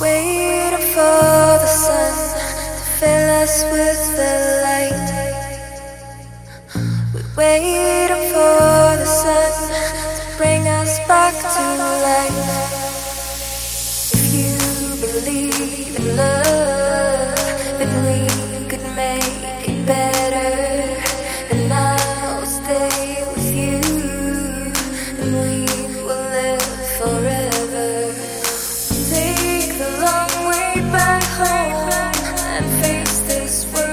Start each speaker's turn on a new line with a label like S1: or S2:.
S1: Waiting for the sun to fill us with the light. We're waiting for the sun to bring us back to life. place where